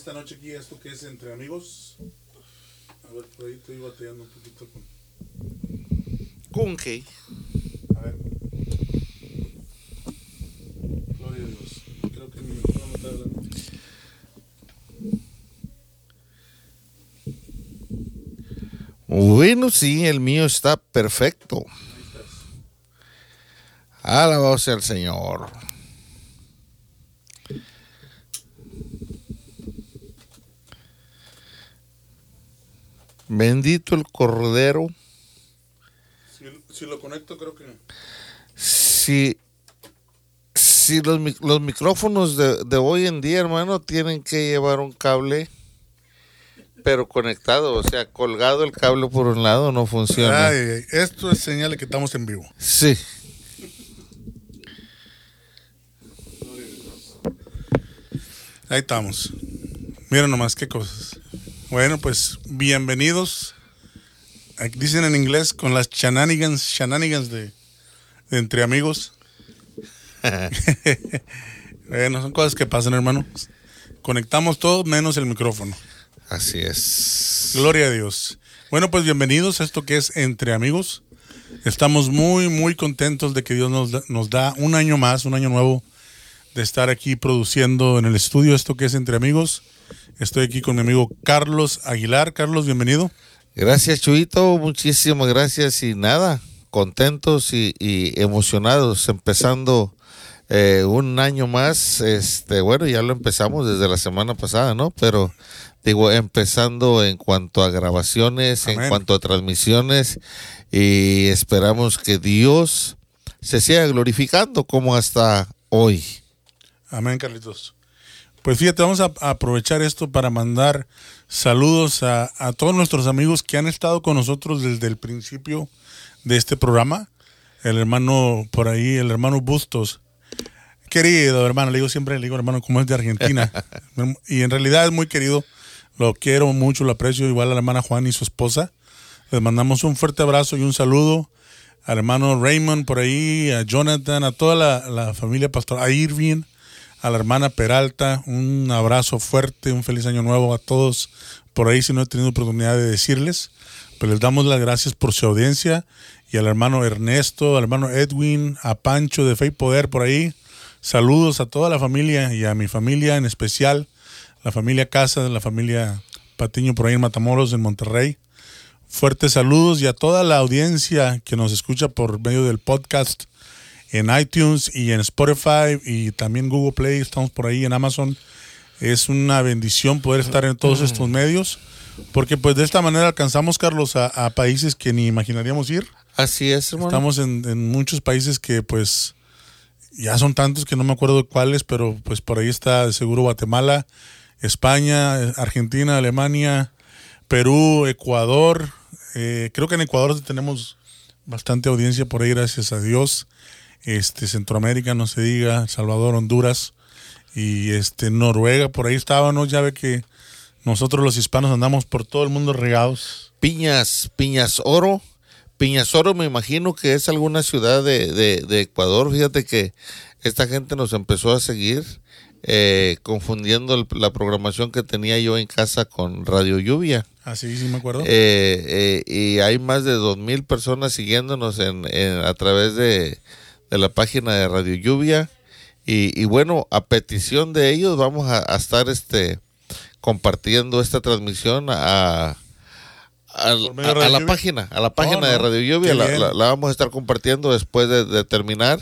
esta noche aquí, esto que es entre amigos. A ver, por ahí estoy batallando un poquito con. ¿Con qué? A ver. Gloria a Dios. Creo que mi micrófono no está hablando. Bueno, sí, el mío está perfecto. Alabado sea el Señor. Bendito el Cordero. Si, si lo conecto, creo que. Si, si los, los micrófonos de, de hoy en día, hermano, tienen que llevar un cable, pero conectado, o sea, colgado el cable por un lado, no funciona. Ay, ay, esto es señal de que estamos en vivo. Sí. Ahí estamos. Miren nomás qué cosas. Bueno, pues bienvenidos. Aquí Dicen en inglés con las shenanigans, shenanigans de, de entre amigos. bueno, son cosas que pasan, hermano. Conectamos todo menos el micrófono. Así es. Gloria a Dios. Bueno, pues bienvenidos a esto que es Entre Amigos. Estamos muy, muy contentos de que Dios nos da, nos da un año más, un año nuevo, de estar aquí produciendo en el estudio esto que es Entre Amigos. Estoy aquí con mi amigo Carlos Aguilar. Carlos, bienvenido. Gracias, Chuito. Muchísimas gracias. Y nada, contentos y, y emocionados, empezando eh, un año más. Este, bueno, ya lo empezamos desde la semana pasada, ¿no? Pero digo, empezando en cuanto a grabaciones, en cuanto a transmisiones, y esperamos que Dios se siga glorificando como hasta hoy. Amén, Carlitos. Pues fíjate, vamos a, aprovechar esto para mandar saludos a, a todos nuestros amigos que han estado con nosotros desde el principio de este programa. El hermano por ahí, el hermano Bustos. Querido hermano, le digo siempre, le digo hermano, como es de Argentina. y en realidad es muy querido. Lo quiero mucho, lo aprecio. Igual a la hermana Juan y su esposa. Les mandamos un fuerte abrazo y un saludo al hermano Raymond por ahí, a Jonathan, a toda la, la familia pastoral, a Irving, a la hermana Peralta, un abrazo fuerte, un feliz año nuevo a todos por ahí, si no he tenido oportunidad de decirles, pero les damos las gracias por su audiencia y al hermano Ernesto, al hermano Edwin, a Pancho de Fe y Poder por ahí, saludos a toda la familia y a mi familia en especial, la familia Casa, la familia Patiño por ahí en Matamoros, en Monterrey. Fuertes saludos y a toda la audiencia que nos escucha por medio del podcast en iTunes y en Spotify y también Google Play, estamos por ahí en Amazon. Es una bendición poder estar en todos estos medios, porque pues de esta manera alcanzamos, Carlos, a, a países que ni imaginaríamos ir. Así es, hermano. Estamos en, en muchos países que pues ya son tantos que no me acuerdo cuáles, pero pues por ahí está de seguro Guatemala, España, Argentina, Alemania, Perú, Ecuador. Eh, creo que en Ecuador tenemos bastante audiencia por ahí, gracias a Dios. Este, Centroamérica, no se diga, Salvador, Honduras y este Noruega, por ahí estábamos, ya ve que nosotros los hispanos andamos por todo el mundo regados. Piñas, Piñas Oro. Piñas Oro me imagino que es alguna ciudad de, de- de Ecuador. Fíjate que esta gente nos empezó a seguir eh, confundiendo el- la programación que tenía yo en casa con Radio Lluvia. Así sí me acuerdo. Eh, eh, y hay más de dos mil personas siguiéndonos en, en- a través de, de la página de Radio Lluvia. Y, y bueno, a petición de ellos vamos a, a estar este compartiendo esta transmisión a, a, ¿Por medio de a- a Radio la página, a la página no. de Radio Lluvia. La, bien. la- la vamos a estar compartiendo después de, de terminar.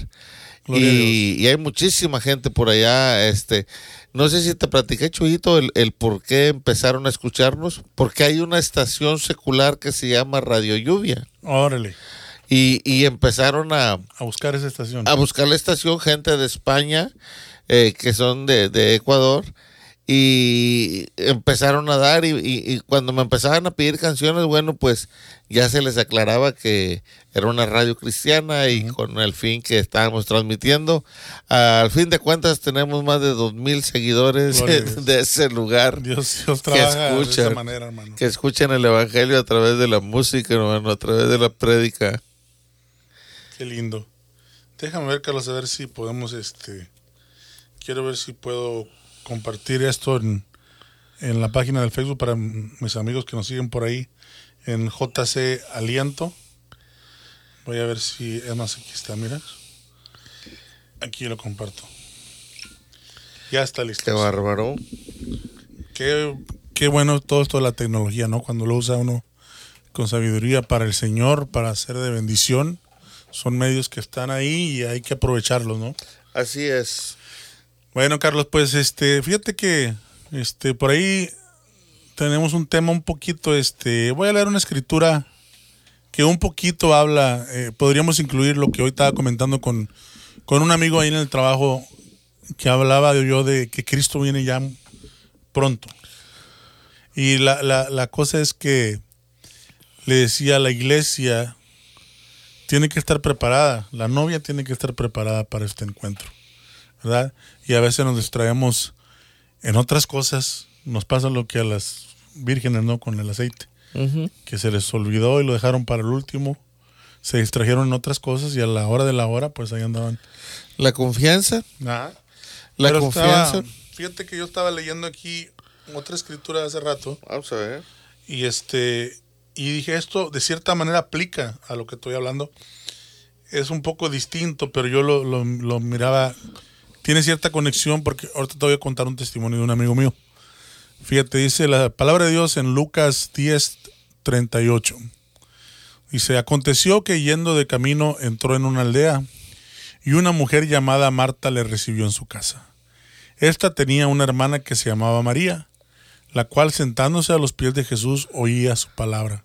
Y hay muchísima gente por allá. Este, no sé si te platiqué, Chuyito, el, el por qué empezaron a escucharnos. Porque hay una estación secular que se llama Radio Lluvia. Órale, Y, y empezaron a, a buscar esa estación. a buscar la estación gente de España eh, que son de, de Ecuador y empezaron a dar y, y- y cuando me empezaban a pedir canciones, bueno, pues ya se les aclaraba que era una radio cristiana y con el fin que estábamos transmitiendo. Al fin de cuentas tenemos más de dos mil seguidores Dios. de ese lugar Dios, Dios que trabaja de esa escuchan, manera, hermano. que escuchan el evangelio a través de la música, hermano, a través de la prédica. Qué lindo. Déjame ver, Carlos, a ver si podemos, este... quiero ver si puedo compartir esto en, en la página del Facebook para mis amigos que nos siguen por ahí en JC Aliento. Voy a ver si, es más, aquí está, mira. Aquí lo comparto. Ya está listo. Qué bárbaro. Qué, qué bueno todo esto de la tecnología, ¿no? Cuando lo usa uno con sabiduría para el Señor, para hacer de bendición. Son medios que están ahí y hay que aprovecharlos, ¿no? Así es. Bueno, Carlos, pues este, fíjate que este por ahí tenemos un tema un poquito este, voy a leer una escritura que un poquito habla, eh, podríamos incluir lo que hoy estaba comentando con, con un amigo ahí en el trabajo que hablaba yo de que Cristo viene ya pronto. Y la, la, la cosa es que le decía a la iglesia tiene que estar preparada, la novia tiene que estar preparada para este encuentro, ¿verdad? Y a veces nos distraemos en otras cosas, nos pasa lo que a las vírgenes, ¿no? Con el aceite, que se les olvidó y lo dejaron para el último, se distrajeron en otras cosas y a la hora de la hora, pues ahí andaban. La confianza. Nada. La Pero confianza. estaba- fíjate que yo estaba leyendo aquí otra escritura hace rato Vamos a ver. y este y dije esto de cierta manera aplica a lo que estoy hablando. Es un poco distinto, pero yo lo, miraba tiene cierta conexión porque ahorita te voy a contar un testimonio de un amigo mío. Fíjate, dice la palabra de Dios en Lucas 10, 38. Dice, aconteció que yendo de camino entró en una aldea y una mujer llamada Marta le recibió en su casa. Esta tenía una hermana que se llamaba María, la cual sentándose a los pies de Jesús oía su palabra.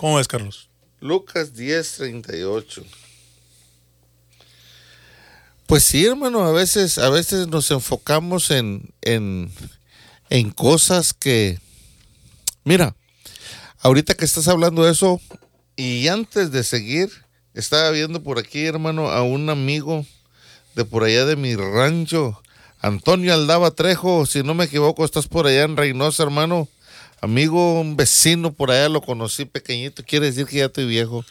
¿Cómo ves, Carlos? Lucas 10, 38. Pues sí, hermano, a veces, a veces nos enfocamos en, en, en cosas que. Mira, ahorita que estás hablando de eso, y antes de seguir, estaba viendo por aquí, hermano, a un amigo de por allá de mi rancho, Antonio Aldaba Trejo, si no me equivoco, estás por allá en Reynosa, hermano. Amigo, un vecino por allá, lo conocí pequeñito, quiere decir que ya estoy viejo.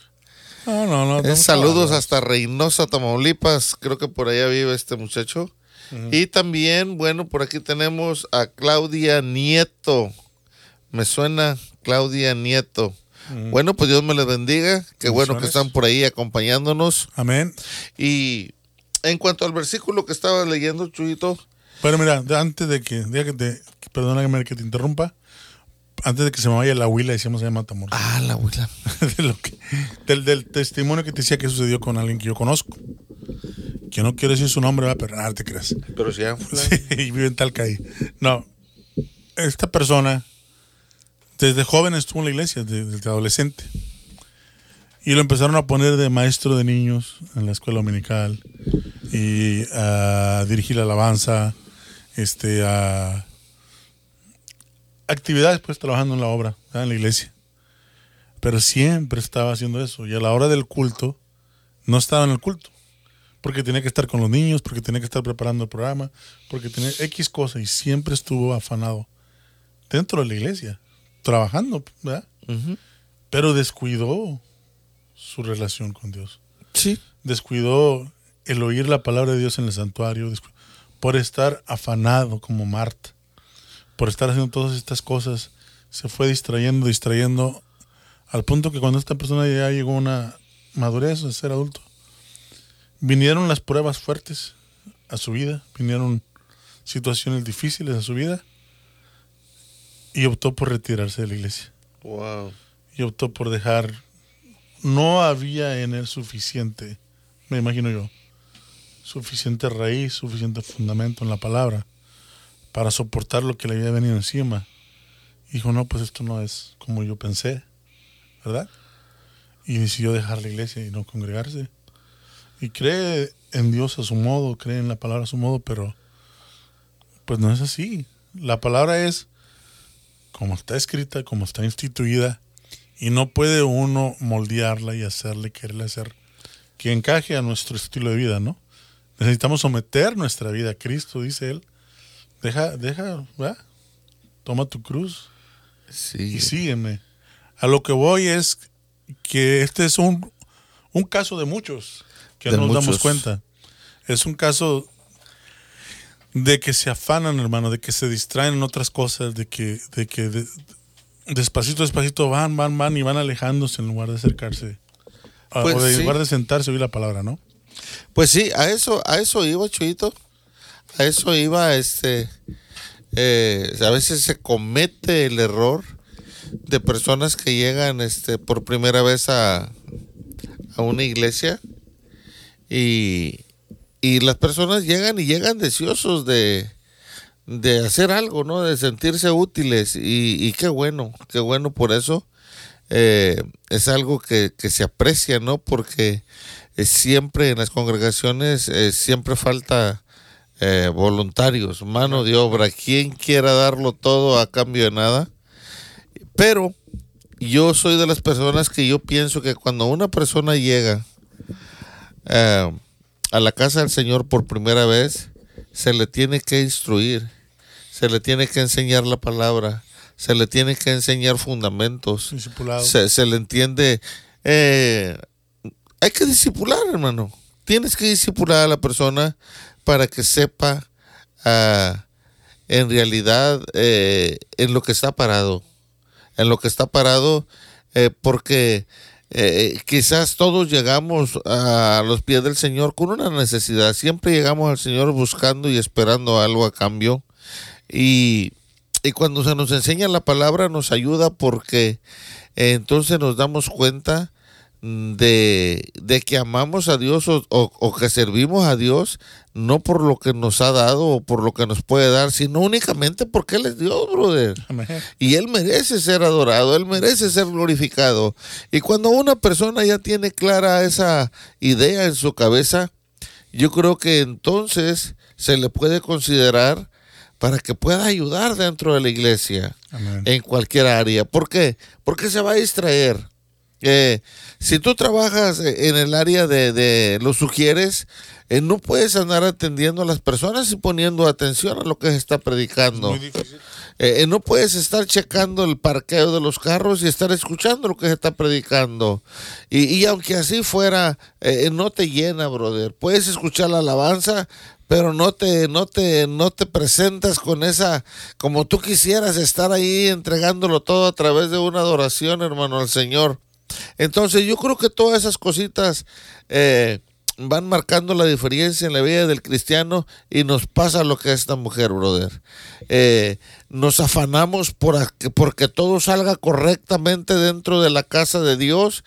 No, no, no. Eh, saludos hasta Reynosa, Tamaulipas. Creo que por allá vive este muchacho. Y también, bueno, por aquí tenemos a Claudia Nieto. Me suena Claudia Nieto. Bueno, pues Dios me les bendiga. Qué bueno que están por ahí acompañándonos. Amén. Y en cuanto al versículo que estaba leyendo, Chuyito, Pero mira, antes de que, de que te, perdóname que te interrumpa, antes de que se me vaya la huila, decíamos de Matamoros. ah, la abuela. de lo que- del, del testimonio que te decía que sucedió con alguien que yo conozco. Que no quiero decir su nombre, va, pero nada, te creas. Pero si ya, Sí, y vive en Talcaí. No, esta persona desde joven estuvo en la iglesia, de- desde adolescente. Y lo empezaron a poner de maestro de niños en la escuela dominical y a dirigir la alabanza, este, a actividades, pues trabajando en la obra, ¿verdad? en la iglesia. Pero siempre estaba haciendo eso. Y a la hora del culto, no estaba en el culto. Porque tenía que estar con los niños, porque tenía que estar preparando el programa, porque tenía X cosa y siempre estuvo afanado dentro de la iglesia, trabajando, ¿verdad? Pero descuidó su relación con Dios. sí, Descuidó el oír la palabra de Dios en el santuario, por estar afanado como Marta, por estar haciendo todas estas cosas, se fue distrayendo, distrayendo, al punto que cuando esta persona ya llegó a una madurez de ser adulto, vinieron las pruebas fuertes a su vida, vinieron situaciones difíciles a su vida y optó por retirarse de la iglesia wow. y optó por dejar. No había en él suficiente, me imagino yo, suficiente raíz, suficiente fundamento en la palabra para soportar lo que le había venido encima. Dijo, no, pues esto no es como yo pensé, ¿verdad? Y decidió dejar la iglesia y no congregarse. Y cree en Dios a su modo, creen en la palabra a su modo, pero pues no es así. La palabra es como está escrita, como está instituida, y no puede uno moldearla y hacerle, quererle hacer que encaje a nuestro estilo de vida, ¿no? Necesitamos someter nuestra vida a Cristo, dice él. Deja, deja, ¿verdad? Toma tu cruz y sígueme. A lo que voy es que este es un, un caso de muchos que no nos damos cuenta. Es un caso de que se afanan, hermano, de que se distraen en otras cosas, de que, de que despacito, despacito van, van, van y van alejándose en lugar de acercarse. Pues o en lugar de sentarse, oír la palabra, ¿no? Pues sí, a eso, a eso iba, Chuito. A eso iba, este. Eh, a veces se comete el error de personas que llegan este, por primera vez a, a una iglesia y, y las personas llegan y llegan deseosos de, de hacer algo, ¿no? De sentirse útiles y, qué bueno, qué bueno por eso. Eh, es algo que, que, se aprecia, ¿no? Porque siempre en las congregaciones eh, siempre falta eh, voluntarios, mano de obra, quien quiera darlo todo a cambio de nada. Pero yo soy de las personas que yo pienso que cuando una persona llega eh, a la casa del Señor por primera vez, se le tiene que instruir, se le tiene que enseñar la palabra, se le tiene que enseñar fundamentos, se, se, le entiende. Eh, hay que disipular, hermano. Tienes que disipular a la persona para que sepa ah, en realidad eh, en lo que está parado. En lo que está parado, porque eh, quizás todos llegamos a los pies del Señor con una necesidad. Siempre llegamos al Señor buscando y esperando algo a cambio. Y cuando se nos enseña la palabra nos ayuda porque entonces nos damos cuenta de, de, que amamos a Dios o, o, que servimos a Dios no por lo que nos ha dado o por lo que nos puede dar, sino únicamente porque Él es Dios, brother. Y Él merece ser adorado, Él merece ser glorificado. Y cuando una persona ya tiene clara esa idea en su cabeza, yo creo que entonces se le puede considerar para que pueda ayudar dentro de la iglesia en cualquier área. ¿Por qué? Porque se va a distraer eh, si tú trabajas en el área de, los sugieres, eh, no puedes andar atendiendo a las personas y poniendo atención a lo que se está predicando. Eh, no puedes estar checando el parqueo de los carros y estar escuchando lo que se está predicando. Y, y aunque así fuera, no te llena, brother. Puedes escuchar la alabanza, pero no te, no te, no te presentas con esa, como tú quisieras estar ahí entregándolo todo a través de una adoración, hermano, al Señor. Entonces yo creo que todas esas cositas eh, van marcando la diferencia en la vida del cristiano y nos pasa lo que es esta mujer, brother. Eh, nos afanamos por porque todo salga correctamente dentro de la casa de Dios,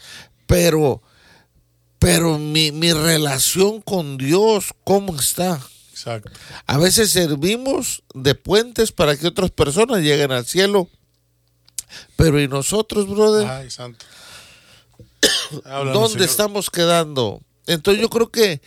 pero, pero mi, mi relación con Dios, ¿cómo está? Exacto. A veces servimos de puentes para que otras personas lleguen al cielo. Pero ¿y nosotros, brother? Ay, santo. ¿Dónde estamos quedando? Entonces yo creo que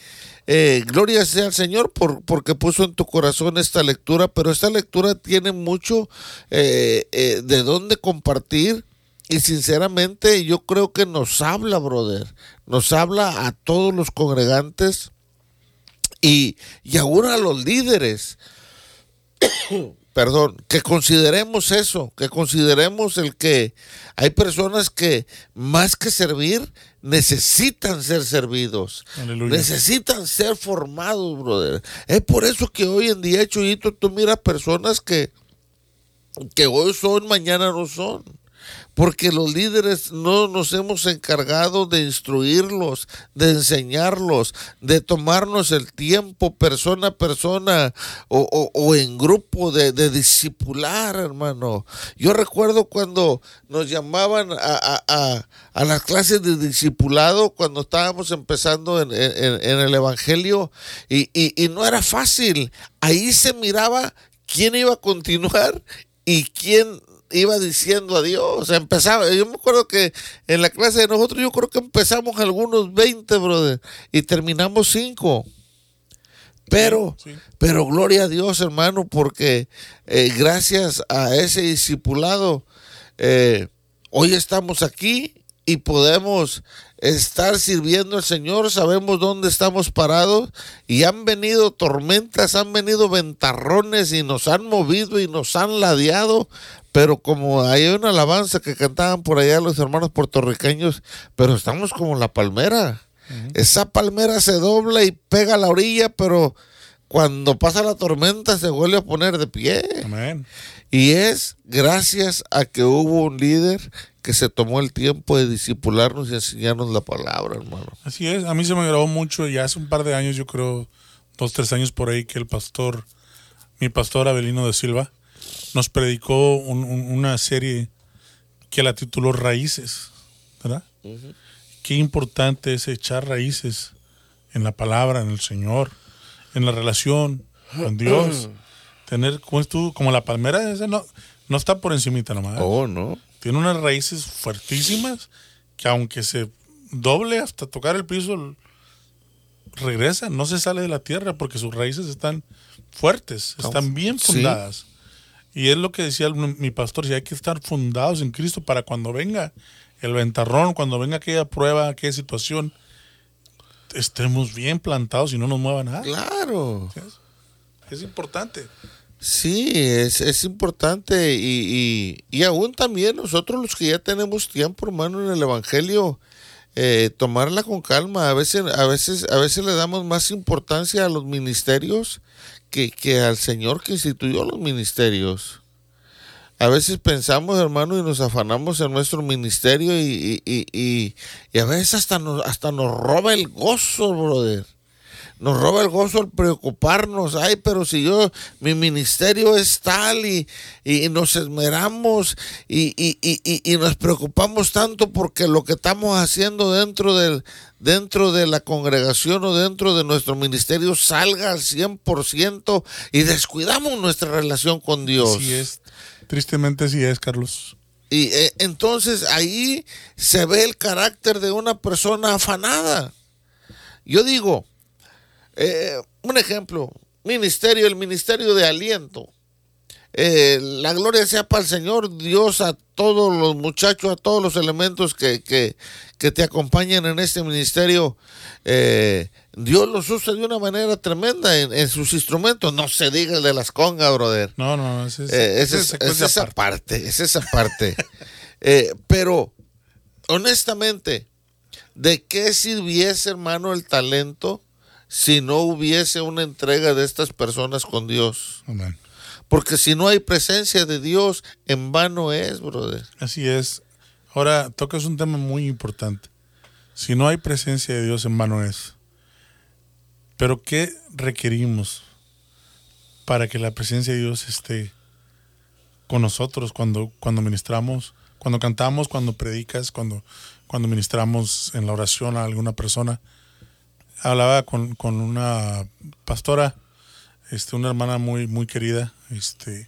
eh, gloria sea al Señor por, porque puso en tu corazón esta lectura, pero esta lectura tiene mucho eh, eh, de dónde compartir y sinceramente yo creo que nos habla, brother, nos habla a todos los congregantes y, y aún a los líderes. perdón, que consideremos eso, que consideremos el que hay personas que más que servir necesitan ser servidos, necesitan ser formados, brother. Es por eso que hoy en día, Chuyito, tú miras personas que, que hoy son, mañana no son porque los líderes no nos hemos encargado de instruirlos, de enseñarlos, de tomarnos el tiempo persona a persona o, en grupo de, de, discipular, hermano. Yo recuerdo cuando nos llamaban a, las clases de discipulado, cuando estábamos empezando en, el Evangelio, y, y no era fácil. Ahí se miraba quién iba a continuar y quién iba diciendo adiós. Empezaba, yo me acuerdo que en la clase de nosotros, yo creo que empezamos algunos 20, brother, y terminamos 5. Pero, Sí, pero gloria a Dios, hermano, porque eh, gracias a ese discipulado, eh, hoy estamos aquí y podemos estar sirviendo al Señor, sabemos dónde estamos parados y han venido tormentas, han venido ventarrones y nos han movido y nos han ladeado, pero como hay una alabanza que cantaban por allá los hermanos puertorriqueños, pero estamos como la palmera. Esa palmera se dobla y pega a la orilla, pero cuando pasa la tormenta se vuelve a poner de pie. Amén. Y es gracias a que hubo un líder que se tomó el tiempo de disipularnos y enseñarnos la palabra, hermano. Así es, a mí se me grabó mucho, ya hace un par de años, yo creo, dos, tres años por ahí, que el pastor, mi pastor Abelino de Silva, nos predicó un- un- una serie que la tituló Raíces, ¿verdad? Qué importante es echar raíces en la palabra, en el Señor, en la relación con Dios. Tener, como es tú, como la palmera, esa no, no está por encimita nomás. Oh, ¿no? Tiene unas raíces fuertísimas que aunque se doble hasta tocar el piso, regresa, no se sale de la tierra porque sus raíces están fuertes, están bien Sí. Y es lo que decía el- mi pastor, si hay que estar fundados en Cristo para cuando venga el ventarrón, cuando venga aquella prueba, aquella situación, estemos bien plantados y no nos mueva nada. Claro. Es importante. Sí, es, es importante y, y, y aún también nosotros los que ya tenemos tiempo, hermano, en el Evangelio, eh, tomarla con calma. A veces, a veces, a veces le damos más importancia a los ministerios que, que al Señor que instituyó los ministerios. A veces pensamos, hermano, y nos afanamos en nuestro ministerio y, y, y, y- a veces hasta nos, hasta nos roba el gozo, brother nos roba el gozo al preocuparnos. Ay, pero si yo, mi ministerio es tal y, y nos esmeramos y, y- y- y- y nos preocupamos tanto porque lo que estamos haciendo dentro, del, dentro de la congregación o dentro de nuestro ministerio salga al 100% y descuidamos nuestra relación con Dios. Así es. Tristemente sí es, Carlos. Y eh, entonces ahí se ve el carácter de una persona afanada. Yo digo, eh, un ejemplo, ministerio, el ministerio de aliento. Eh, la gloria sea para el Señor Dios a todos los muchachos, a todos los elementos que, que, que te acompañan en este ministerio. Eh, Dios los usa de una manera tremenda en, en sus instrumentos. No se diga el de las congas, brother. No, no, ese es, Eh, ese esa, es, es- es esa parte, es esa parte. Pero, honestamente, ¿de qué sirviese, hermano, el talento si no hubiese una entrega de estas personas con Dios? Amén. Porque si no hay presencia de Dios, en vano es, brother. Así es. Ahora tocas un tema muy importante. Si no hay presencia de Dios, en vano es. Pero ¿qué requerimos para que la presencia de Dios esté con nosotros cuando, cuando ministramos, cuando cantamos, cuando predicas, cuando, cuando ministramos en la oración a alguna persona? Hablaba con, con una pastora, este, una hermana muy, muy querida, este,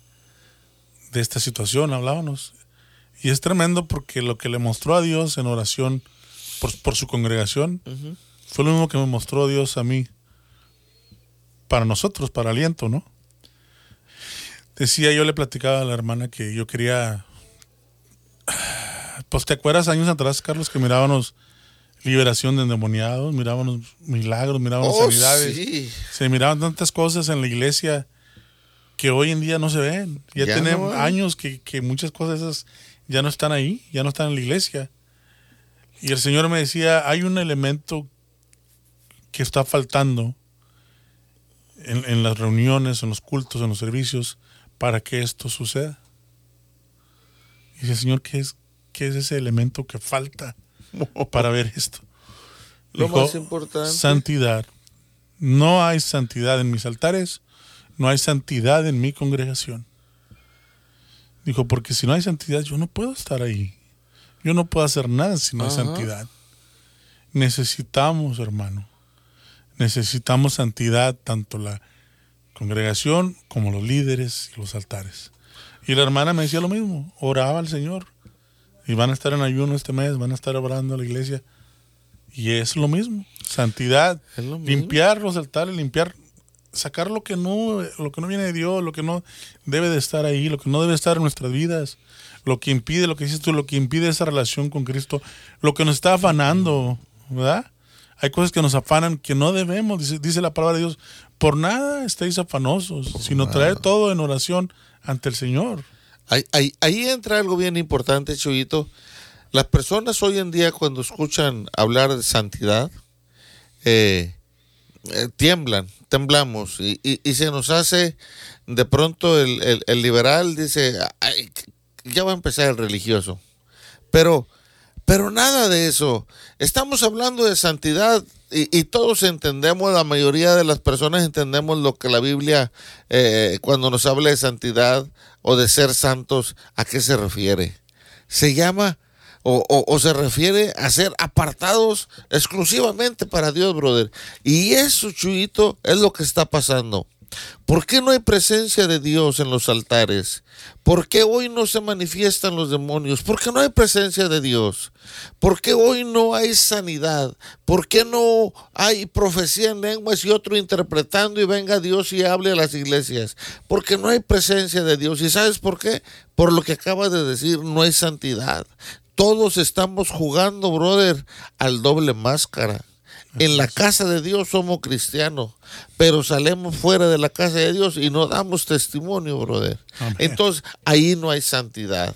de esta situación, hablábamos. Y es tremendo porque lo que le mostró a Dios en oración por, por su congregación fue lo mismo que me mostró Dios a mí para nosotros, para aliento, ¿no? Decía, yo le platicaba a la hermana que yo quería, pues te acuerdas años atrás, Carlos, que mirábamos liberación de endemoniados, mirábamos milagros, mirábamos Oh, sanidades, sí. se miraban tantas cosas en la iglesia que hoy en día no se ven. Ya, Ya tenemos no años que, que muchas cosas esas ya no están ahí, ya no están en la iglesia. Y el Señor me decía, hay un elemento que está faltando en, en las reuniones, en los cultos, en los servicios, para que esto suceda. Y dice, Señor, ¿qué es, qué es ese elemento que falta para ver esto? Lo más importante. Santidad. No hay santidad en mis altares, no hay santidad en mi congregación. Dijo, porque si no hay santidad, yo no puedo estar ahí. Yo no puedo hacer nada si no hay Ajá. santidad. Necesitamos, hermano. Necesitamos santidad, tanto la congregación como los líderes y los altares. Y la hermana me decía lo mismo, oraba al Señor. Y van a estar en ayuno este mes, van a estar orando a la iglesia. Y es lo mismo, santidad, lo mismo. limpiar los altares, limpiar sacar lo que no, lo que no viene de Dios, lo que no debe de estar ahí, lo que no debe estar en nuestras vidas, lo que impide, lo que dices tú, lo que impide esa relación con Cristo, lo que nos está afanando, ¿verdad? Hay cosas que nos afanan que no debemos, dice, dice la palabra de Dios, por nada estéis afanosos, sino traer todo en oración ante el Señor. Ahí, entra algo bien importante, Chuyito. Las personas hoy en día cuando escuchan hablar de santidad, eh, eh, tiemblan, temblamos y, se nos hace de pronto el, liberal dice, "Ay, ya va a empezar el religioso. Pero, pero nada de eso. Estamos hablando de santidad y, todos entendemos, la mayoría de las personas entendemos lo que la Biblia, eh, cuando nos habla de santidad o de ser santos, ¿a qué se refiere? Se llama o, o- o se refiere a ser apartados exclusivamente para Dios, brother. Y eso, Chuyito, es lo que está pasando. ¿Por qué no hay presencia de Dios en los altares? ¿Por qué hoy no se manifiestan los demonios? ¿Por qué no hay presencia de Dios? ¿Por qué hoy no hay sanidad? ¿Por qué no hay profecía en lenguas y otro interpretando y venga Dios y hable a las iglesias? Porque no hay presencia de Dios. ¿Y sabes por qué? Por lo que acabas de decir, no hay santidad. Todos estamos jugando, brother, al doble máscara. En la casa de Dios somos cristianos, pero salemos fuera de la casa de Dios y no damos testimonio, brother. Amén. Entonces, ahí no hay santidad.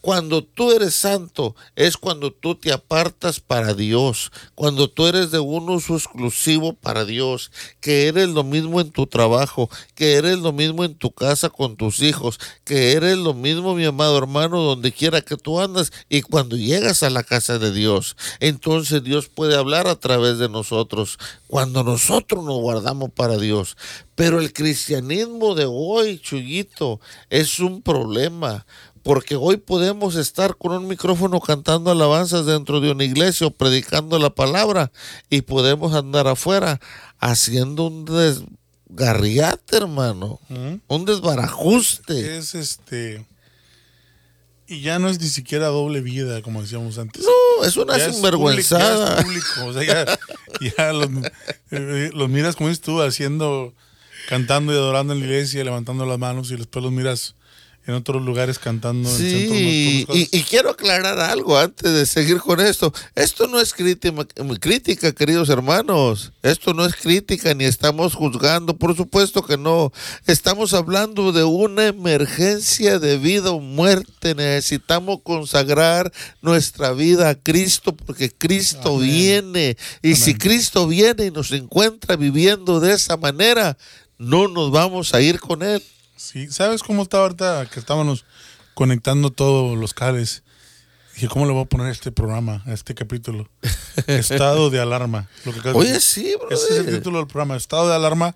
Cuando tú eres santo es cuando tú te apartas para Dios, cuando tú eres de un uso exclusivo para Dios, que eres lo mismo en tu trabajo, que eres lo mismo en tu casa con tus hijos, que eres lo mismo, mi amado hermano, donde quiera que tú andas y cuando llegas a la casa de Dios, entonces Dios puede hablar a través de nosotros, cuando nosotros nos guardamos para Dios. Pero el cristianismo de hoy, Chuyito, es un problema. Porque hoy podemos estar con un micrófono cantando alabanzas dentro de una iglesia o predicando la palabra y podemos andar afuera haciendo un desgarriate, hermano. Ujú. Un desbarajuste. Es este. Y ya no es ni siquiera doble vida, como decíamos antes. No, es una Ya es sinvergüenzada. público, ya es público, o sea, ya, ya los, eh, los miras como dices tú, haciendo, cantando y adorando en la iglesia, levantando las manos y después los miras en otros lugares cantando Sí, y, y quiero aclarar algo antes de seguir con esto. Esto no es crítica, crítica, queridos hermanos. Esto no es crítica ni estamos juzgando. Por supuesto que no. Estamos hablando de una emergencia de vida o muerte. Necesitamos consagrar nuestra vida a Cristo porque Cristo Amén. viene. Y si. Cristo viene y nos encuentra viviendo de esa manera, no nos vamos a ir con Él. Sí, ¿sabes cómo está ahorita que estábamos conectando todos los cables? Dije, ¿cómo le voy a poner a este programa, a este capítulo? Estado de alarma. Lo que acabas de Oye, sí. Ese es el título del programa, Estado de alarma,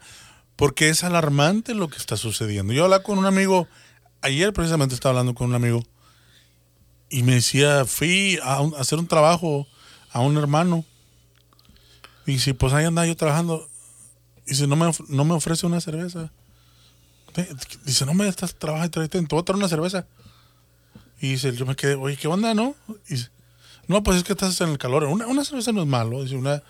porque es alarmante lo que está sucediendo. Yo hablaba con un amigo, ayer precisamente estaba hablando con un amigo, y me decía, fui a, un- a hacer un trabajo a un hermano. Y dice, pues ahí andaba yo trabajando. Dice, no me, no me ofrece una cerveza. Dice, no me estás trabajando, te te voy a traer una cerveza. Y dice, yo me quedé, oye, ¿qué onda, no? Y dice, no, pues es que estás en el calor. Una, una cerveza no es malo. Dice, una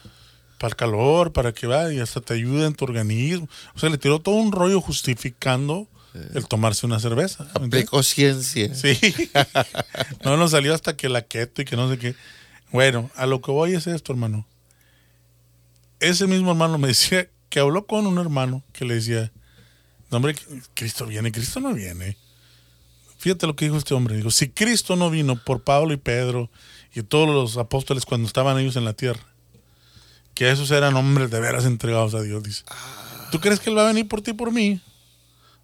para el calor, para que vaya y hasta te ayuda en tu organismo. O sea, le tiró todo un rollo justificando el tomarse una cerveza. Aplicó ciencia. Sí. no nos salió hasta que la keto y que no sé qué. Bueno, a lo que voy es esto, hermano. Ese mismo hermano me decía que habló con un hermano que le decía, no, hombre, Cristo viene, Cristo no viene. Fíjate lo que dijo este hombre. Dijo, si Cristo no vino por Pablo y Pedro y todos los apóstoles cuando estaban ellos en la tierra, que esos eran hombres de veras entregados a Dios, dice. ¿Tú crees que Él va a venir por ti y por mí?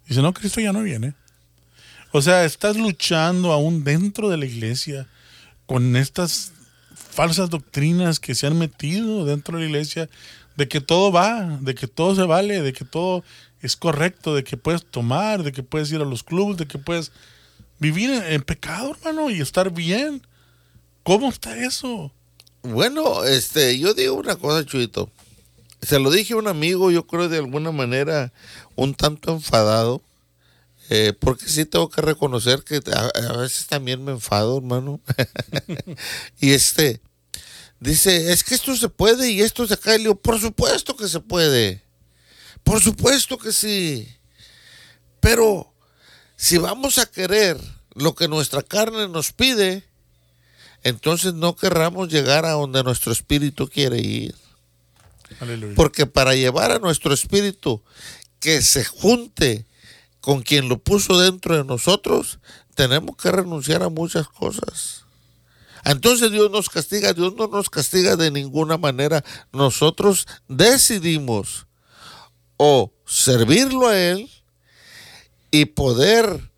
Dice, no, Cristo ya no viene. O sea, estás luchando aún dentro de la iglesia con estas falsas doctrinas que se han metido dentro de la iglesia de que todo va, de que todo se vale, de que todo es correcto, de que puedes tomar, de que puedes ir a los clubes, de que puedes vivir en, pecado, hermano, y estar bien. ¿Cómo está eso? Bueno, este, yo digo una cosa, Chuito. Se lo dije a un amigo, yo creo de alguna manera un tanto enfadado, eh, porque sí tengo que reconocer que a, a veces también me enfado, hermano. y este, dice, es que esto se puede y esto se cae. Le digo, por supuesto que se puede. Por supuesto que sí. Pero si vamos a querer lo que nuestra carne nos pide, entonces no querramos llegar a donde nuestro espíritu quiere ir. Aleluya. Porque para llevar a nuestro espíritu que se junte con quien lo puso dentro de nosotros, tenemos que renunciar a muchas cosas. Entonces Dios nos castiga, Dios no nos castiga de ninguna manera. Nosotros decidimos o servirlo a Él y poder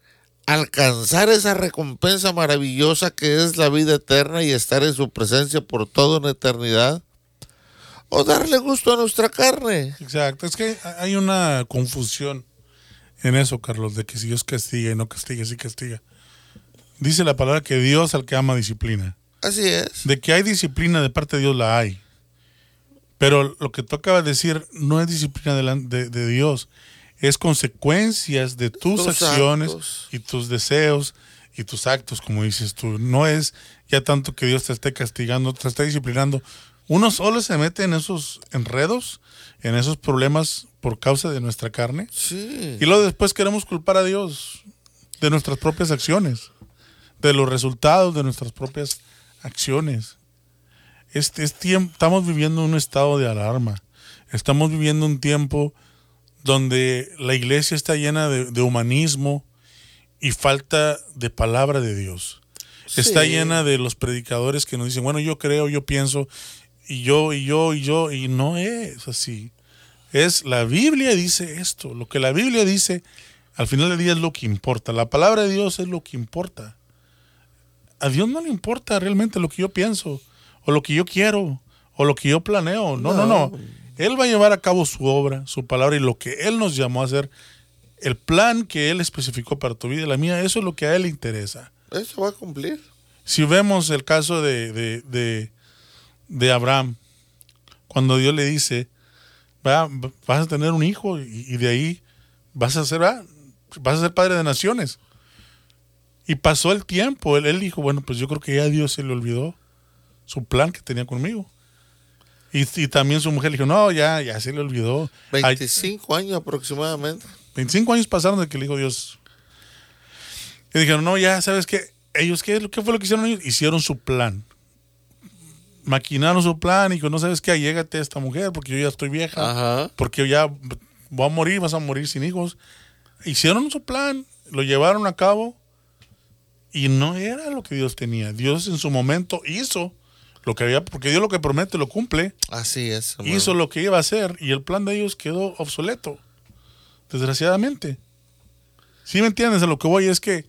alcanzar esa recompensa maravillosa que es la vida eterna y estar en su presencia por toda una eternidad, o darle gusto a nuestra carne. Exacto. Es que hay una confusión en eso, Carlos, de que si Dios castiga y no castiga, sí castiga. Dice la palabra que Dios al que ama disciplina. Así es. De que hay disciplina de parte de Dios, la hay. Pero lo que tú acabas de decir no es disciplina de, de- de Dios, es consecuencias de tus Tus acciones actos. y tus deseos y tus actos, como dices tú. No es ya tanto que Dios te esté castigando, te esté disciplinando. Uno solo se mete en esos enredos, en esos problemas por causa de nuestra carne. Sí. Y luego después queremos culpar a Dios de nuestras propias acciones, de los resultados de nuestras propias acciones. Este tiempo, estamos viviendo un estado de alarma. Estamos viviendo un tiempo donde la iglesia está llena de, de humanismo y falta de palabra de Dios. Está llena de los predicadores que nos dicen, bueno, yo creo, yo pienso, y yo, y yo, y yo, y no es así. Es la Biblia dice esto, lo que la Biblia dice, al final del día es lo que importa. La palabra de Dios es lo que importa. A Dios no le importa realmente lo que yo pienso, o lo que yo quiero, o lo que yo planeo. No, no, no. No. Él va a llevar a cabo su obra, su palabra y lo que Él nos llamó a hacer, el plan que Él especificó para tu vida y la mía, eso es lo que a Él le interesa. Eso va a cumplir. Si vemos el caso de, de, de, de Abraham, cuando Dios le dice, "Va, vas a tener un hijo y, y de ahí vas a ser, va, vas a ser padre de naciones. Y pasó el tiempo, él, él dijo, bueno, pues yo creo que ya a Dios se le olvidó su plan que tenía conmigo. Y, y también su mujer le dijo, no, ya, ya se le olvidó. Ay, 25 años aproximadamente. 25 años pasaron de que le dijo Dios. Y dijeron, no, ya, ¿sabes qué? Ellos, ¿qué, qué fue lo que hicieron ellos? Hicieron su plan. Maquinaron su plan y dijo, no sabes qué, llégate a esta mujer porque yo ya estoy vieja, Ajá. porque yo ya voy a morir, vas a morir sin hijos. Hicieron su plan, lo llevaron a cabo y no era lo que Dios tenía. Dios en su momento hizo lo que había, porque Dios lo que promete lo cumple Así es. hermano. hizo lo que iba a hacer y el plan de ellos quedó obsoleto, desgraciadamente. ¿Sí me entiendes? A lo que voy es que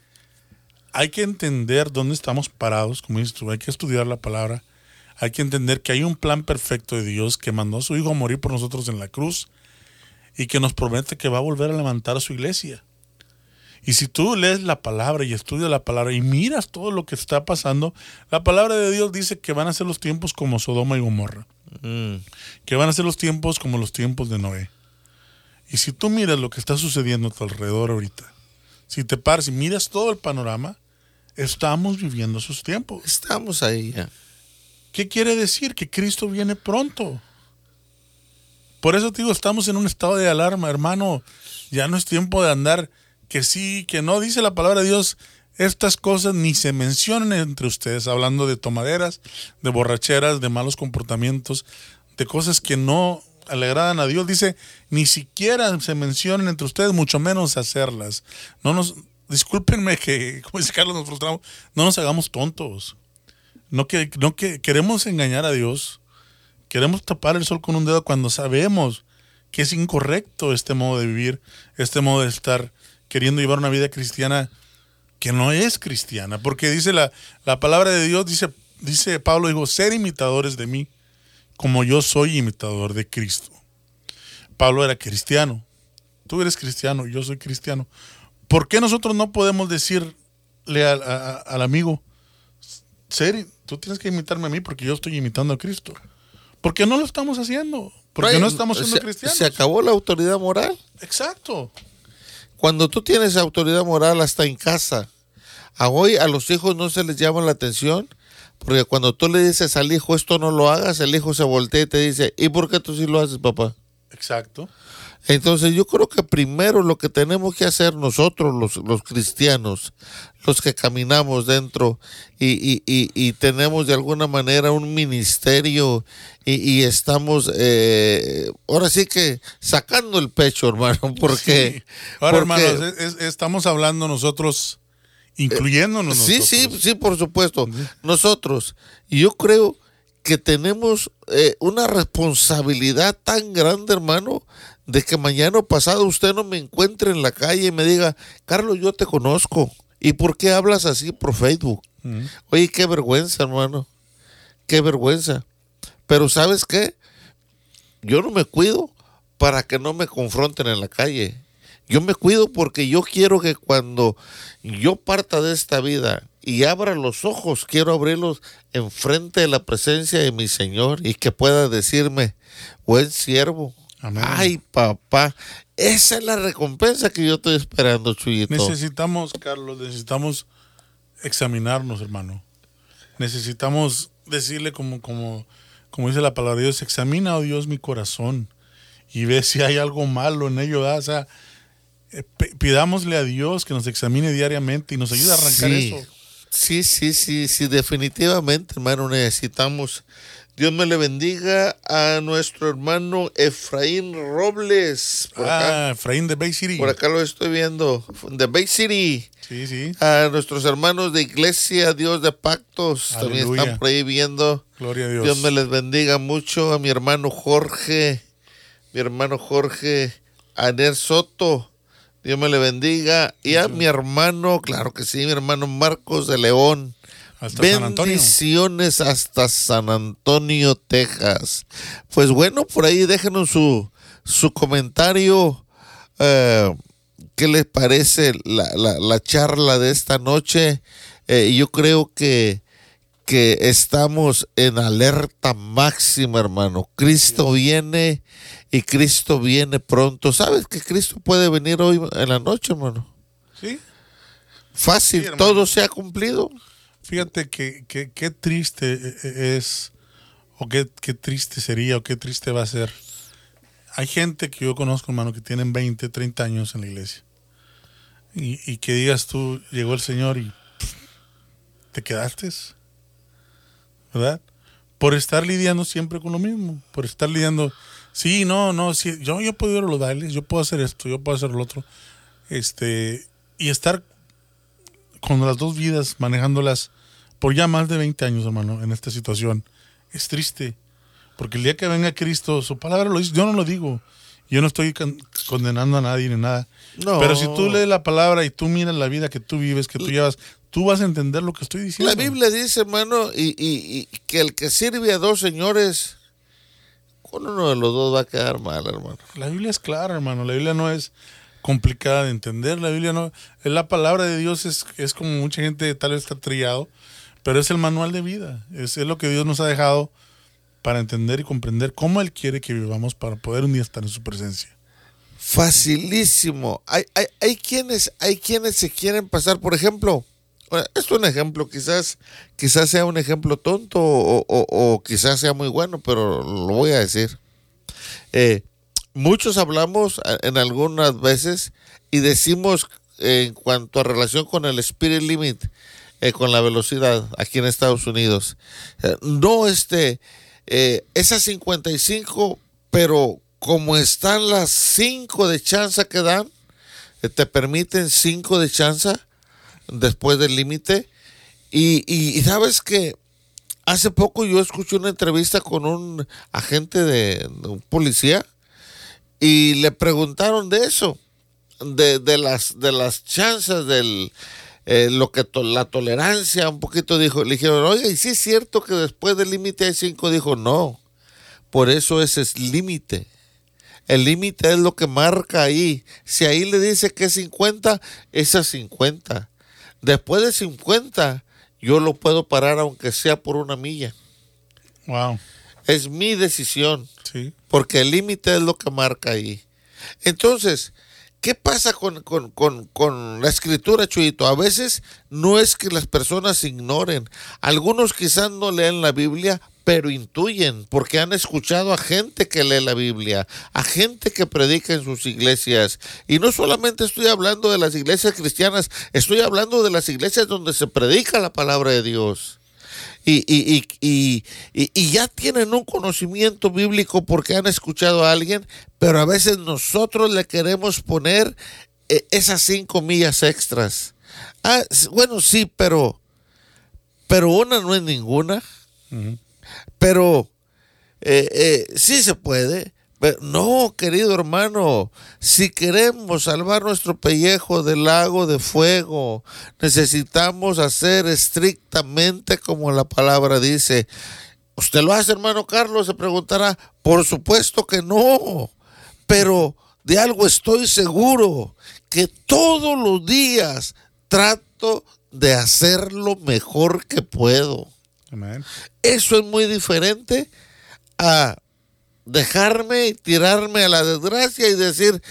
hay que entender dónde estamos parados, como dices tú, hay que estudiar la palabra, hay que entender que hay un plan perfecto de Dios que mandó a su Hijo a morir por nosotros en la cruz y que nos promete que va a volver a levantar a su iglesia. Y si tú lees la palabra y estudias la palabra y miras todo lo que está pasando, la palabra de Dios dice que van a ser los tiempos como Sodoma y Gomorra Mm. que van a ser los tiempos como los tiempos de Noé. Y si tú miras lo que está sucediendo a tu alrededor ahorita, si te paras y miras todo el panorama, estamos viviendo esos tiempos. Estamos ahí ya. ¿Qué quiere decir? Que Cristo viene pronto. Por eso te digo, estamos en un estado de alarma, hermano. Ya no es tiempo de andar que sí, que no. Dice la palabra de Dios, estas cosas ni se mencionan entre ustedes, hablando de tomaderas, de borracheras, de malos comportamientos, de cosas que no le agradan a Dios. Dice, ni siquiera se mencionan entre ustedes, mucho menos hacerlas. No nos, discúlpenme que, como dice Carlos, nos frustramos, no nos hagamos tontos. No que, no que queremos engañar a Dios. Queremos tapar el sol con un dedo cuando sabemos que es incorrecto este modo de vivir, este modo de estar queriendo llevar una vida cristiana que no es cristiana. Porque dice la, la palabra de Dios, dice, dice Pablo, dijo, ser imitadores de mí, como yo soy imitador de Cristo. Pablo era cristiano. Tú eres cristiano, yo soy cristiano. ¿Por qué nosotros no podemos decirle al, a- al amigo, ser, tú tienes que imitarme a mí porque yo estoy imitando a Cristo? Porque no lo estamos haciendo. Porque no estamos siendo se, cristianos. Se acabó la autoridad moral. Exacto. Cuando tú tienes autoridad moral hasta en casa, a hoy a los hijos no se les llama la atención, porque cuando tú le dices al hijo esto no lo hagas, el hijo se voltea y te dice, ¿y por qué tú sí lo haces, papá? Exacto. Entonces yo creo que primero lo que tenemos que hacer nosotros, los, los cristianos, los que caminamos dentro y, y, y, y tenemos de alguna manera un ministerio y, estamos, eh, ahora sí que sacando el pecho, hermano, porque... Ahora, hermanos, estamos hablando nosotros, incluyéndonos. sí, sí, sí, por supuesto, nosotros. Yo creo que tenemos eh, una responsabilidad tan grande, hermano, de que mañana o pasado usted no me encuentre en la calle y me diga, Carlos, yo te conozco. ¿Y por qué hablas así por Facebook? Oye, qué vergüenza, hermano. Qué vergüenza. Pero ¿sabes qué? Yo no me cuido para que no me confronten en la calle. Yo me cuido porque yo quiero que cuando yo parta de esta vida y abra los ojos, quiero abrirlos enfrente de la presencia de mi Señor y que pueda decirme, buen siervo. Ay, papá, esa es la recompensa que yo estoy esperando, Chuyito. Necesitamos, Carlos, necesitamos examinarnos, hermano. Necesitamos decirle como, como, como dice la palabra de Dios, examina, oh Dios, mi corazón y ve si hay algo malo en ello. O sea, eh, pidámosle a Dios que nos examine diariamente y nos ayude a arrancar eso Sí, sí, sí, sí, definitivamente, hermano, necesitamos. Dios me le bendiga a nuestro hermano Efraín Robles. Por ah, Efraín de Bay City. Por acá lo estoy viendo. De Bay City. Sí, sí. A nuestros hermanos de Iglesia Dios de Pactos. También están por ahí viendo. Gloria a Dios. Dios me les bendiga mucho. A mi hermano Jorge. Mi hermano Jorge Aner Soto. Dios me le bendiga. Y a mi hermano, claro que sí, mi hermano Marcos de León. Hasta Bendiciones hasta San Antonio, Texas. Pues bueno, por ahí déjenos su, su comentario. Eh, ¿Qué les parece la, charla de esta noche? Eh, yo creo que, que estamos en alerta máxima, hermano. Cristo viene y Cristo viene pronto. ¿Sabes que Cristo puede venir hoy en la noche, hermano? Sí. Fácil, todo se ha cumplido. Fíjate que, qué triste e, e, es, o qué, triste sería, o qué triste va a ser. Hay gente que yo conozco, hermano, que tienen 20, 30 años en la iglesia. Y, y que digas tú, llegó el Señor y te quedaste. ¿Verdad? Por estar lidiando siempre con lo mismo, por estar lidiando Sí, no, no, sí, yo, yo puedo ir a los bailes, yo puedo hacer esto, yo puedo hacer lo otro. Este, y estar con las dos vidas, manejándolas por ya más de 20 años, hermano, en esta situación. Es triste, porque el día que venga Cristo, su palabra lo dice, yo no lo digo, yo no estoy condenando a nadie ni nada. No. Pero si tú lees la palabra y tú miras la vida que tú vives, que tú llevas, tú vas a entender lo que estoy diciendo. La Biblia dice, hermano, y, y, y que el que sirve a dos señores uno de los dos va a quedar mal, hermano. La Biblia es clara, hermano. La Biblia no es complicada de entender. La Biblia no. La palabra de Dios, es, es como mucha gente tal vez está trillado, pero es el manual de vida. Es, es lo que Dios nos ha dejado para entender y comprender cómo Él quiere que vivamos para poder un día estar en su presencia. Facilísimo. Hay, hay, hay, quienes, hay quienes se quieren pasar, por ejemplo, es un ejemplo, quizás, quizás sea un ejemplo tonto o, quizás sea muy bueno, pero lo voy a decir. Eh, muchos hablamos en algunas veces y decimos en cuanto a relación con el speed limit, eh, con la velocidad aquí en Estados Unidos, eh, no este, esas 55, pero como están las 5 de chanza que dan, te permiten 5 de chanza, después del límite. Y, sabes que hace poco yo escuché una entrevista con un agente de, un policía y le preguntaron de eso, de, de las, de las chances del... Eh, lo que la tolerancia un poquito dijo, le dijeron, oye, ¿y si es cierto que después del límite hay cinco? Dijo, no, por eso ese es límite. El límite es lo que marca ahí. Si ahí le dice que es 50, es a 50. Después de 50, yo lo puedo parar aunque sea por una milla. Wow. Es mi decisión. Porque el límite es lo que marca ahí. Entonces, ¿qué pasa con, con, la escritura, Chuyito? A veces no es que las personas ignoren. Algunos quizás no leen la Biblia pero intuyen porque han escuchado a gente que lee la Biblia, a gente que predica en sus iglesias. Y no solamente estoy hablando de las iglesias cristianas, estoy hablando de las iglesias donde se predica la palabra de Dios. Y, y, y, y, ya tienen un conocimiento bíblico porque han escuchado a alguien, pero a veces nosotros le queremos poner eh, esas cinco millas extras. Ah, bueno, sí, pero, pero una no es ninguna. Pero eh, eh, sí se puede. No, querido hermano, si queremos salvar nuestro pellejo del lago de fuego, necesitamos hacer estrictamente como la palabra dice. ¿Usted lo hace, hermano Carlos? Se preguntará. Por supuesto que no. Pero de algo estoy seguro, que todos los días trato de hacer lo mejor que puedo. Eso es muy diferente a dejarme y tirarme a la desgracia y decir,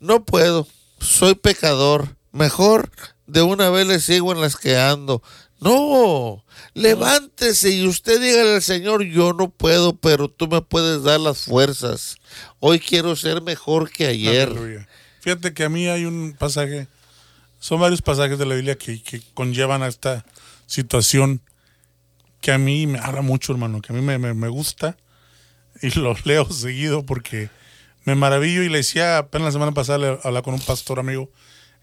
no puedo, soy pecador, mejor de una vez le sigo en las que ando. No, levántese y usted dígale al Señor, yo no puedo, pero tú me puedes dar las fuerzas. Hoy quiero ser mejor que ayer. Fíjate que a mí hay un pasaje, son varios pasajes de la Biblia que, que conllevan a esta situación que a mí me habla mucho, hermano, que a mí me, gusta y lo leo seguido porque me maravillo y le decía, apenas la semana pasada le hablaba con un pastor amigo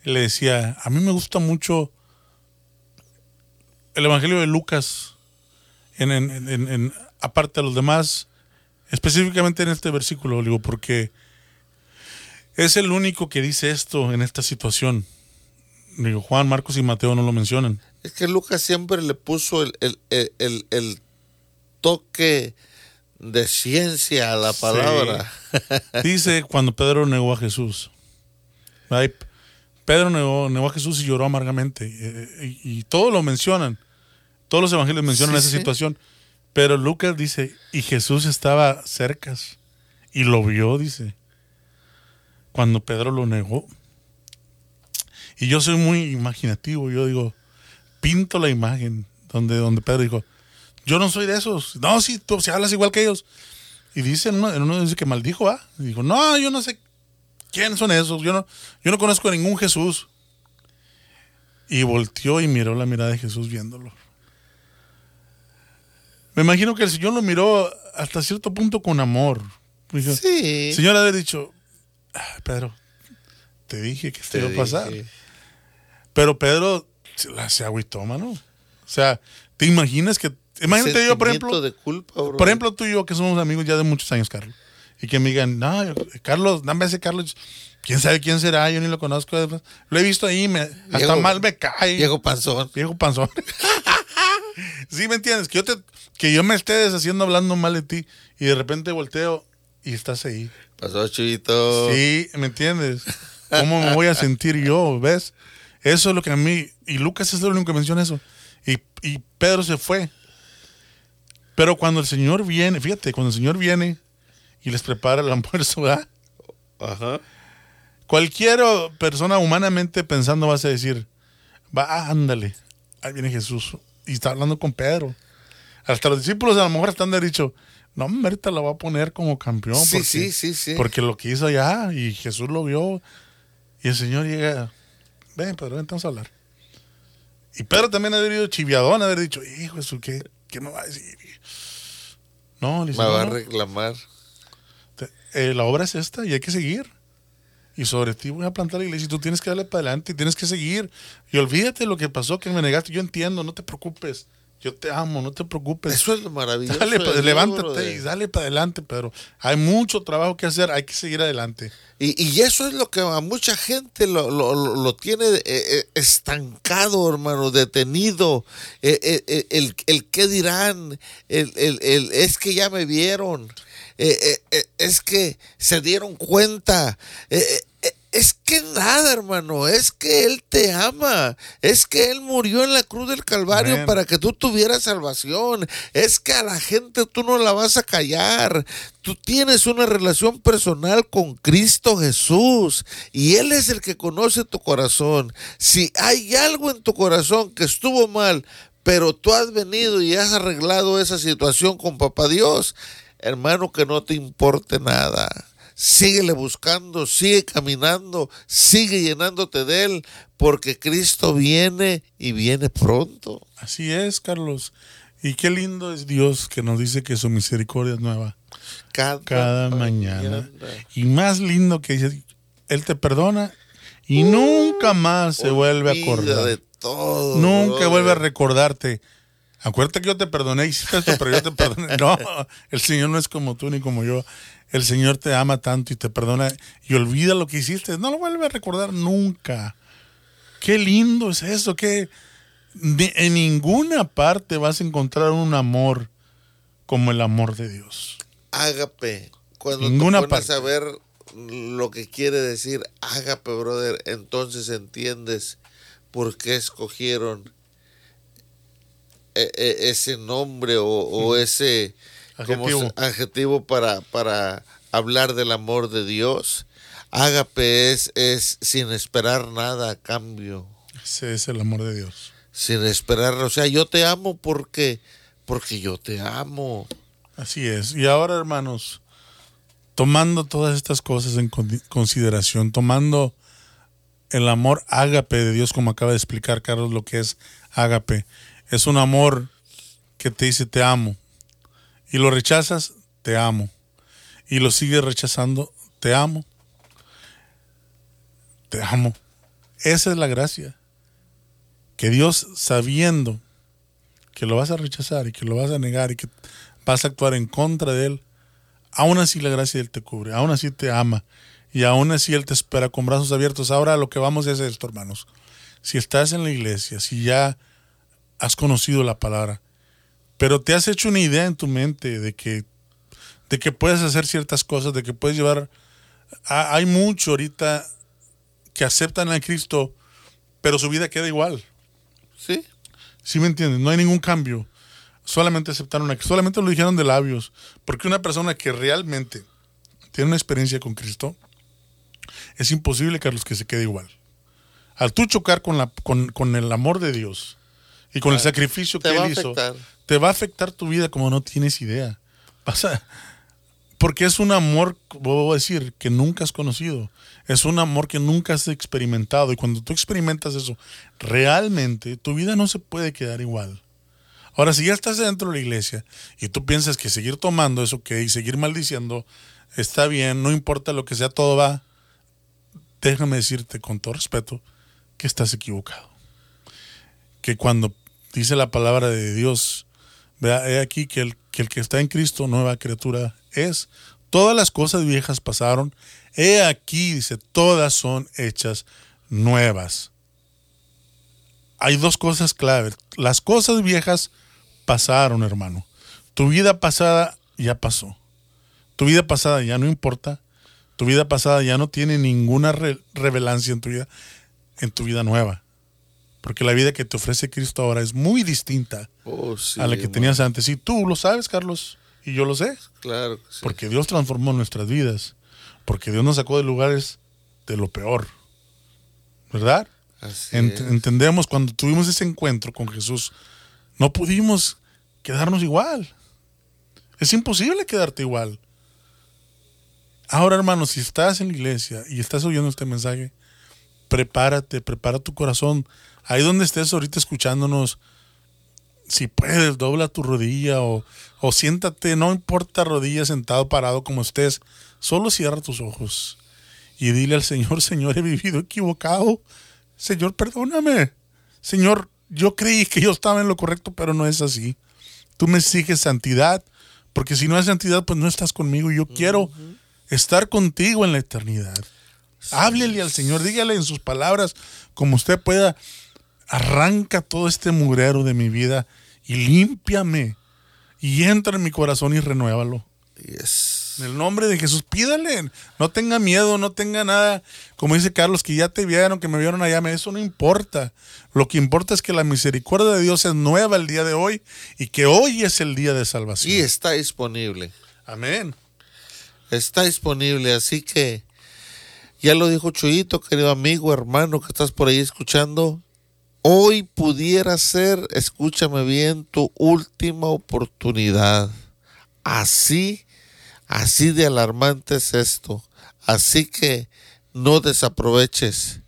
y le decía, a mí me gusta mucho el Evangelio de Lucas, en, aparte de los demás, específicamente en este versículo, digo, porque es el único que dice esto en esta situación. Digo, Juan, Marcos y Mateo no lo mencionan. Es que Lucas siempre le puso el, toque de ciencia a la palabra. Dice cuando Pedro negó a Jesús. Pedro negó, a Jesús y lloró amargamente. Y, todos lo mencionan. Todos los evangelios mencionan esa situación. Pero Lucas dice, y Jesús estaba cerca. Y lo vio, dice. Cuando Pedro lo negó. Y yo soy muy imaginativo. Yo digo, pinto la imagen donde, donde Pedro dijo, yo no soy de esos. No, si tú si hablas igual que ellos. Y dice, en uno, dice que maldijo, ¿ah? Y dijo, no, yo no sé quiénes son esos. Yo no, yo no conozco a ningún Jesús. Y volteó y miró la mirada de Jesús viéndolo. Me imagino que el Señor lo miró hasta cierto punto con amor. sí. El Señor había dicho, ah, Pedro, te dije que esto iba a pasar. Pero Pedro se, se agüitó, mano. O sea, ¿te imaginas que... Imagínate yo, por ejemplo... De culpa, por ejemplo, tú y yo, que somos amigos ya de muchos años, Carlos. Y que me digan, no, Carlos, dame ese Carlos. ¿Quién sabe quién será? Yo ni lo conozco. Lo he visto ahí, me, hasta mal me cae. Viejo panzón. Viejo panzón. sí, ¿me entiendes? Que yo, te, que yo me esté deshaciendo hablando mal de ti y de repente volteo y estás ahí. Pasó, chivito. Sí, ¿me entiendes? ¿Cómo me voy a sentir yo? ¿Ves? Eso es lo que a mí, y Lucas es el único que menciona eso. Y, Pedro se fue. Pero cuando el Señor viene, fíjate, cuando el Señor viene y les prepara el almuerzo, ¿verdad? Ajá. Cualquier persona humanamente pensando va a decir, va, ándale, ahí viene Jesús. Y está hablando con Pedro. Hasta los discípulos a lo mejor están de dicho, no, ahorita lo va a poner como campeón. Sí, porque, sí, sí, sí. Porque lo que hizo allá y Jesús lo vio. Y el Señor llega, ven, Pedro, ven, vamos a hablar. Y Pedro también ha haber chiviadón, haber dicho, hijo, eso, ¿qué, ¿qué me va a decir? No, le Me va a reclamar. Eh, la obra es esta y hay que seguir. Y sobre ti voy a plantar la iglesia y tú tienes que darle para adelante y tienes que seguir. Y olvídate lo que pasó, que me negaste. Yo entiendo, no te preocupes. Yo te amo, no te preocupes. Eso es lo maravilloso. Dale, levántate y dale para adelante, Pedro. Hay mucho trabajo que hacer, hay que seguir adelante. Y, y eso es lo que a mucha gente lo, lo, lo tiene eh, eh, estancado, hermano, detenido. Eh, el, el, qué dirán, el, el, es que ya me vieron, es que se dieron cuenta es que nada, hermano, es que Él te ama, es que Él murió en la cruz del Calvario para que tú tuvieras salvación, es que a la gente tú no la vas a callar, tú tienes una relación personal con Cristo Jesús y Él es el que conoce tu corazón. Si hay algo en tu corazón que estuvo mal, pero tú has venido y has arreglado esa situación con papá Dios, hermano, que no te importe nada. Síguele buscando, sigue caminando, sigue llenándote de Él, porque Cristo viene y viene pronto. Así es, Carlos. Y qué lindo es Dios que nos dice que su misericordia es nueva cada, mañana. Y más lindo que dice, Él te perdona y nunca más se vuelve a acordar. De todo, nunca vuelve a recordarte. Acuérdate que yo te perdoné, hiciste esto, pero yo te perdoné. No, el Señor no es como tú ni como yo. El Señor te ama tanto y te perdona y olvida lo que hiciste. No lo vuelve a recordar nunca. Qué lindo es eso, que en ninguna parte vas a encontrar un amor como el amor de Dios. Ágape. Cuando Ninguna te a ver lo que quiere decir ágape, brother, entonces entiendes por qué escogieron e, e, ese nombre o, ese adjetivo, adjetivo para, para hablar del amor de Dios. Ágape es, es sin esperar nada a cambio. Ese es el amor de Dios. Sin esperar, o sea, yo te amo porque, porque yo te amo. Así es. Y ahora, hermanos, tomando todas estas cosas en consideración, tomando el amor ágape de Dios, como acaba de explicar Carlos lo que es ágape, es un amor que te dice te amo. Y lo rechazas, te amo. Y lo sigues rechazando, te amo. Te amo. Esa es la gracia. Que Dios, sabiendo que lo vas a rechazar y que lo vas a negar y que vas a actuar en contra de Él, aún así la gracia de Él te cubre, aún así te ama y aún así Él te espera con brazos abiertos. Ahora lo que vamos a hacer es esto, hermanos. Si estás en la iglesia, si ya has conocido la palabra, pero te has hecho una idea en tu mente de que, de que puedes hacer ciertas cosas, de que puedes llevar... hay mucho ahorita que aceptan a Cristo, pero su vida queda igual. ¿Sí? ¿Sí me entiendes? No hay ningún cambio solamente aceptaron a solamente lo dijeron de labios, porque una persona que realmente tiene una experiencia con Cristo, es imposible, Carlos, que se quede igual. Al tú chocar con, la, con, el amor de Dios y con el sacrificio que Él hizo, te va a afectar tu vida como no tienes idea. Pasa, porque es un amor, voy a decir, que nunca has conocido. Es un amor que nunca has experimentado. Y cuando tú experimentas eso, realmente tu vida no se puede quedar igual. Ahora, si ya estás dentro de la iglesia y tú piensas que seguir tomando eso que y seguir maldiciendo está bien, no importa lo que sea, todo va, déjame decirte con todo respeto que estás equivocado. Que cuando dice la palabra de Dios, vea, he aquí que el, que está en Cristo, nueva criatura es. Todas las cosas viejas pasaron. He aquí, dice, todas son hechas nuevas. Hay dos cosas claves. Las cosas viejas pasaron, hermano. Tu vida pasada ya pasó. Tu vida pasada ya no importa. Tu vida pasada ya no tiene ninguna revelancia en tu vida, en tu vida nueva. Porque la vida que te ofrece Cristo ahora es muy distinta oh, a la que tenías antes. Y tú lo sabes, Carlos, y yo lo sé. Claro. Porque Dios transformó nuestras vidas. Porque Dios nos sacó de lugares de lo peor. ¿Verdad? Entendemos cuando tuvimos ese encuentro con Jesús no pudimos quedarnos igual. Es imposible quedarte igual. Ahora, hermano, si estás en la iglesia y estás oyendo este mensaje, prepárate, prepara tu corazón. Ahí donde estés ahorita escuchándonos, si puedes, dobla tu rodilla o, o siéntate, no importa rodilla, sentado, parado, como estés, solo cierra tus ojos y dile al Señor, Señor, he vivido equivocado. Señor, perdóname. Señor, yo creí que yo estaba en lo correcto, pero no es así. Tú me exiges santidad, porque si no hay santidad, pues no estás conmigo. Yo quiero estar contigo en la eternidad. Háblele al Señor, dígale en sus palabras, como usted pueda, arranca todo este mugrero de mi vida y límpiame y entra en mi corazón y renuévalo. En el nombre de Jesús, pídale. No tenga miedo, no tenga nada. Como dice Carlos, que ya te vieron, que me vieron allá. Eso no importa. Lo que importa es que la misericordia de Dios es nueva el día de hoy y que hoy es el día de salvación. Y está disponible. Amén. Está disponible. Así que ya lo dijo Chuyito, querido amigo, hermano, que estás por ahí escuchando. Hoy pudiera ser, escúchame bien, tu última oportunidad. Así, así de alarmante es esto. Así que no desaproveches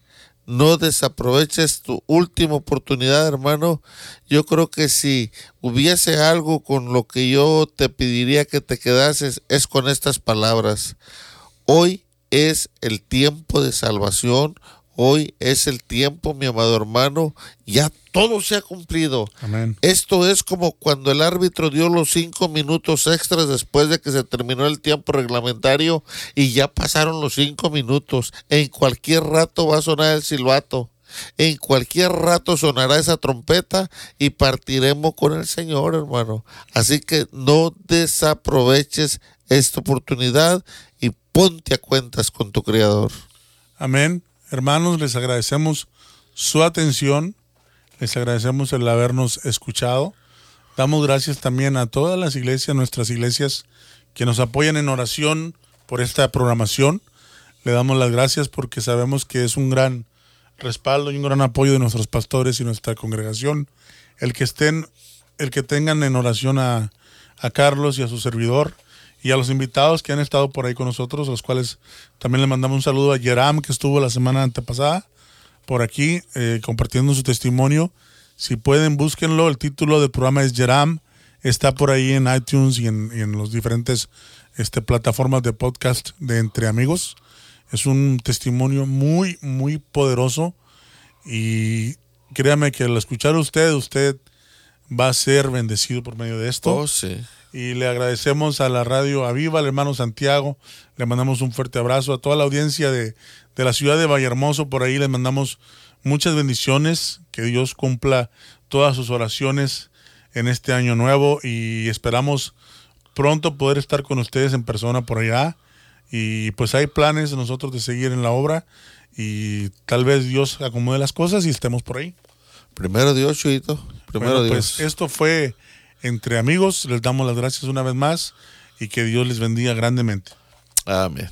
no desaproveches tu última oportunidad, hermano. Yo creo que si hubiese algo con lo que yo te pediría que te quedases, es con estas palabras. Hoy es el tiempo de salvación. Hoy es el tiempo, mi amado hermano. Ya todo se ha cumplido. Esto es como cuando el árbitro dio los cinco minutos extras después de que se terminó el tiempo reglamentario y ya pasaron los cinco minutos. En cualquier rato va a sonar el silbato. En cualquier rato sonará esa trompeta y partiremos con el Señor, hermano. Así que no desaproveches esta oportunidad y ponte a cuentas con tu Creador. Amén. Hermanos, les agradecemos su atención, les agradecemos el habernos escuchado. Damos gracias también a todas las iglesias, nuestras iglesias, que nos apoyan en oración por esta programación. Le damos las gracias porque sabemos que es un gran respaldo y un gran apoyo de nuestros pastores y nuestra congregación. El que estén, el que tengan en oración a, a Carlos y a su servidor y a los invitados que han estado por ahí con nosotros, los cuales también le mandamos un saludo a Yeram, que estuvo la semana antepasada por aquí eh, compartiendo su testimonio. Si pueden, búsquenlo. El título del programa es Yeram. Está por ahí en iTunes y en, y los diferentes este, plataformas de podcast de Entre Amigos. Es un testimonio muy, muy poderoso. Y créame que al escuchar a usted, usted va a ser bendecido por medio de esto. Oh, sí. Y le agradecemos a la radio Aviva, al hermano Santiago. Le mandamos un fuerte abrazo a toda la audiencia de, la ciudad de Vallehermoso. Por ahí les mandamos muchas bendiciones. Que Dios cumpla todas sus oraciones en este año nuevo. Y esperamos pronto poder estar con ustedes en persona por allá. Y pues hay planes nosotros de seguir en la obra. Y tal vez Dios acomode las cosas y estemos por ahí. Primero Dios, Chuito. Primero Dios. Pues esto fue entre amigos. Les damos las gracias una vez más y que Dios les bendiga grandemente. Amén.